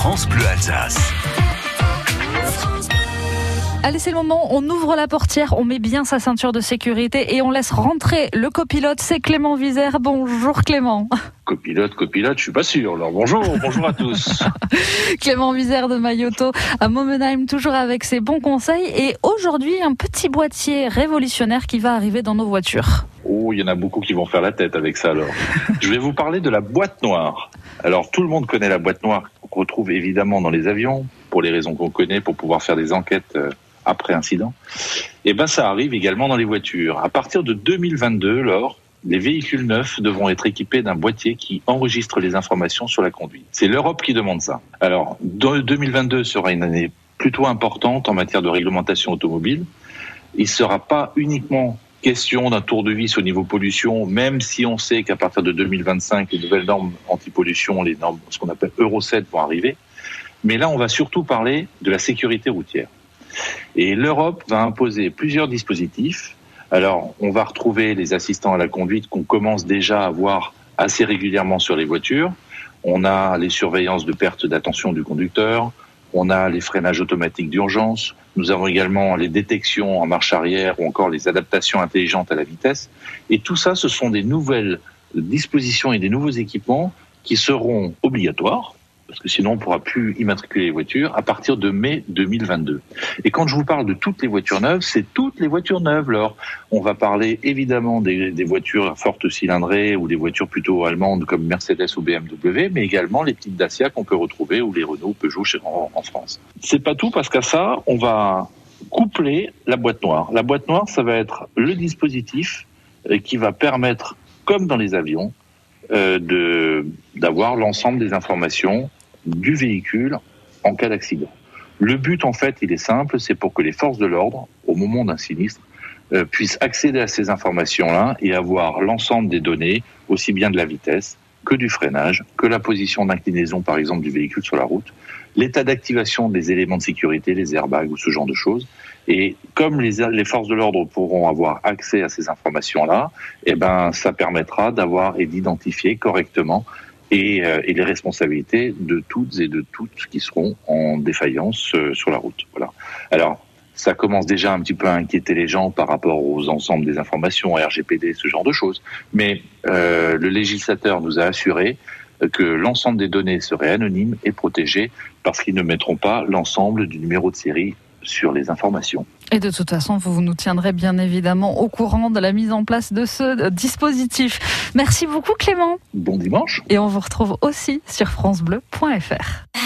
France Bleu Alsace. Allez, c'est le moment, on ouvre la portière, on met bien sa ceinture de sécurité et on laisse rentrer le copilote, c'est Clément Vizère. Bonjour Clément. Copilote, copilote, je suis pas sûr. Alors bonjour, bonjour à tous. Clément Vizère de Mayoto à Momenheim, toujours avec ses bons conseils. Et aujourd'hui, un petit boîtier révolutionnaire qui va arriver dans nos voitures. Oh, il y en a beaucoup qui vont faire la tête avec ça alors. je vais vous parler de la boîte noire. Alors tout le monde connaît la boîte noire qu'on retrouve évidemment dans les avions, pour les raisons qu'on connaît, pour pouvoir faire des enquêtes euh, après incident, et eh ben ça arrive également dans les voitures. À partir de 2022, lors les véhicules neufs devront être équipés d'un boîtier qui enregistre les informations sur la conduite. C'est l'Europe qui demande ça. Alors, 2022 sera une année plutôt importante en matière de réglementation automobile. Il ne sera pas uniquement question d'un tour de vis au niveau pollution, même si on sait qu'à partir de 2025, les nouvelles normes anti-pollution, les normes, ce qu'on appelle Euro 7, vont arriver. Mais là, on va surtout parler de la sécurité routière. Et l'Europe va imposer plusieurs dispositifs. Alors, on va retrouver les assistants à la conduite qu'on commence déjà à voir assez régulièrement sur les voitures. On a les surveillances de perte d'attention du conducteur. On a les freinages automatiques d'urgence. Nous avons également les détections en marche arrière ou encore les adaptations intelligentes à la vitesse. Et tout ça, ce sont des nouvelles dispositions et des nouveaux équipements qui seront obligatoires parce que sinon on ne pourra plus immatriculer les voitures à partir de mai 2022. Et quand je vous parle de toutes les voitures neuves, c'est toutes les voitures neuves. Alors, on va parler évidemment des, voitures à forte cylindrée ou des voitures plutôt allemandes comme Mercedes ou BMW, mais également les petites Dacia qu'on peut retrouver ou les Renault, Peugeot en, en France. C'est pas tout parce qu'à ça, on va coupler la boîte noire. La boîte noire, ça va être le dispositif euh, qui va permettre, comme dans les avions, euh, d'avoir l'ensemble des informations du véhicule en cas d'accident. Le but, en fait, il est simple, c'est pour que les forces de l'ordre, au moment d'un sinistre, euh, puissent accéder à ces informations-là et avoir l'ensemble des données, aussi bien de la vitesse que du freinage, que la position d'inclinaison, par exemple, du véhicule sur la route, l'état d'activation des éléments de sécurité, les airbags ou ce genre de choses. Et comme les, les forces de l'ordre pourront avoir accès à ces informations-là, eh ben, ça permettra d'avoir et d'identifier correctement et, euh, et, les responsabilités de toutes et de toutes qui seront en défaillance euh, sur la route. Voilà. Alors, ça commence déjà un petit peu à inquiéter les gens par rapport aux ensembles des informations, RGPD, ce genre de choses. Mais euh, le législateur nous a assuré que l'ensemble des données seraient anonymes et protégées parce qu'ils ne mettront pas l'ensemble du numéro de série sur les informations. Et de toute façon, vous nous tiendrez bien évidemment au courant de la mise en place de ce dispositif. Merci beaucoup Clément. Bon dimanche. Et on vous retrouve aussi sur francebleu.fr.